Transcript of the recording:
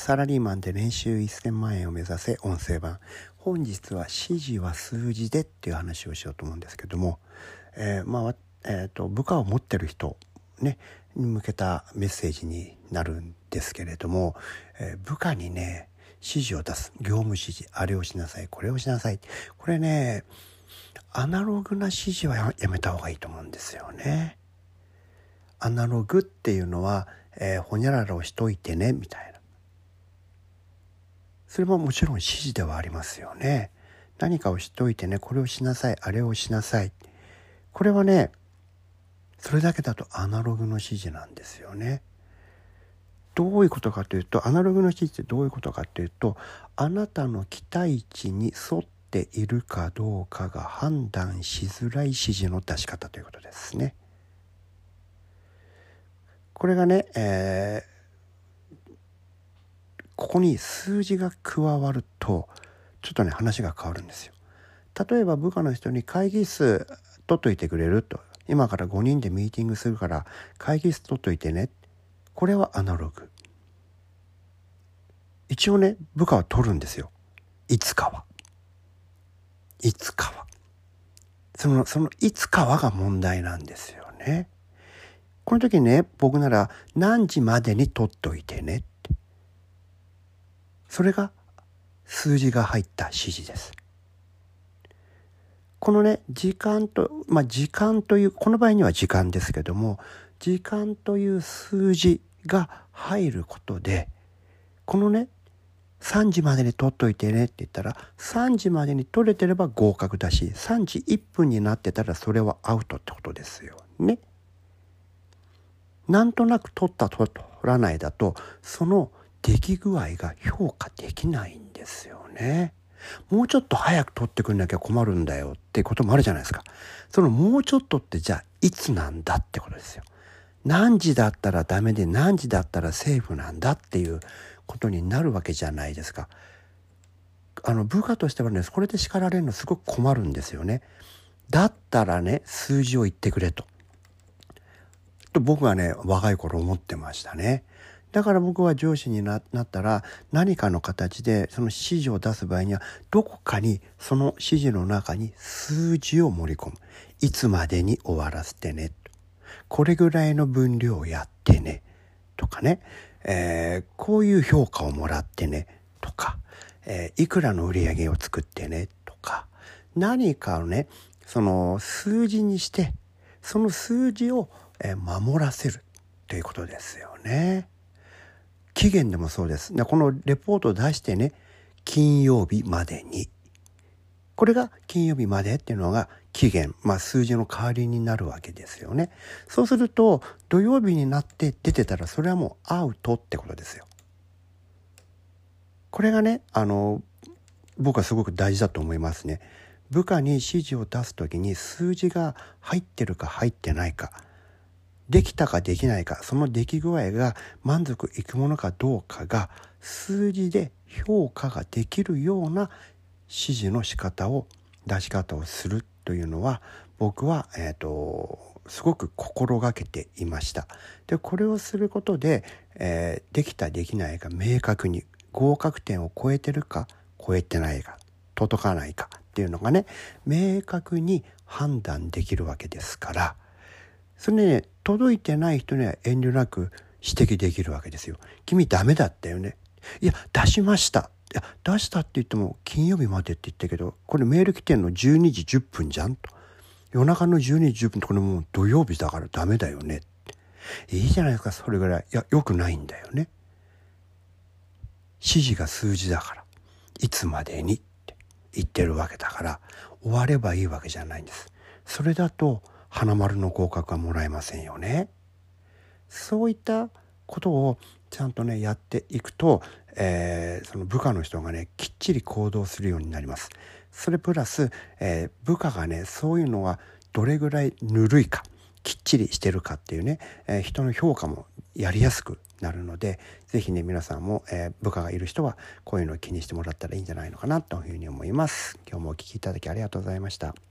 サラリーマンで年収1000万円を目指せ音声版。本日は指示は数字でっていう話をしようと思うんですけども、えー、まあ、えーと、部下を持ってる人ねに向けたメッセージになるんですけれども、えー、部下にね指示を出す。業務指示あれをしなさい。これをしなさい。これねアナログな指示はやめた方がいいと思うんですよね。アナログっていうのは、えー、ほにゃららをしといてねみたいな。それももちろん指示ではありますよね。何かをしといてねこれをしなさいあれをしなさい。これはねそれだけだとアナログの指示なんですよね。どういうことかというとアナログの指示ってどういうことかというとあなたの期待値に沿っているかどうかが判断しづらい指示の出し方ということですね。これがね、えー、ここに数字が加わるとちょっとね話が変わるんですよ。例えば部下の人に会議室取っといてくれると。今から5人でミーティングするから会議室取っといてね。これはアナログ。一応ね部下は取るんですよ。いつかは。いつかは。そのそのいつかはが問題なんですよね。この時ね、僕なら何時までに取っといてね。っ。それが数字が入った指示です。このね、時間と、まあ時間という、この場合には時間ですけども、時間という数字が入ることで、このね、3時までに取っといてねって言ったら、3時までに取れてれば合格だし、3時1分になってたらそれはアウトってことですよね。なんとなく取った取らないだとその出来具合が評価できないんですよね。もうちょっと早く取ってくんなきゃ困るんだよってこともあるじゃないですか。そのもうちょっとってじゃあいつなんだってことですよ。何時だったらダメで何時だったらセーフなんだっていうことになるわけじゃないですか。あの部下としてはねこれで叱られるのすごく困るんですよね。だったらね数字を言ってくれと。と僕はね若い頃思ってましたね。だから僕は上司になったら何かの形でその指示を出す場合にはどこかにその指示の中に数字を盛り込む。いつまでに終わらせてね。これぐらいの分量をやってね。とかね、えー、こういう評価をもらってね。とか、えー、いくらの売り上げを作ってね。とか、何かをね、その数字にして、その数字を守らせるということですよね。期限でもそうです。このレポートを出してね、金曜日までに。これが金曜日までっていうのが期限、まあ数字の代わりになるわけですよね。そうすると土曜日になって出てたらそれはもうアウトってことですよ。これがね、あの、僕はすごく大事だと思いますね。部下に指示を出す時に数字が入ってるか入ってないか。できたかできないかその出来具合が満足いくものかどうかが数字で評価ができるような指示の仕方を出し方をするというのは僕は、えーと、すごく心がけていました。でこれをすることで、えー、できたできないが明確に合格点を超えてるか超えてないか届かないかっていうのがね明確に判断できるわけですからそれね届いてない人には遠慮なく指摘できるわけですよ。君ダメだったよね。いや出しました。いや出したって言っても金曜日までって言ったけどこれメール来てんの12時10分じゃんと。夜中の12時10分ってこれもう土曜日だからダメだよね。いいじゃないですかそれぐらい。いやよくないんだよね。指示が数字だからいつまでにって言ってるわけだから終わればいいわけじゃないんです。それだと花丸の合格はもらえませんよね。そういったことをちゃんとねやっていくと、えー、その部下の人がねきっちり行動するようになります。それプラス、えー、部下がねそういうのがどれぐらいぬるいかきっちりしてるかっていうね、えー、人の評価もやりやすくなるので是非ね皆さんも、えー、部下がいる人はこういうのを気にしてもらったらいいんじゃないのかなというふうに思います。今日もお聴きいただきありがとうございました。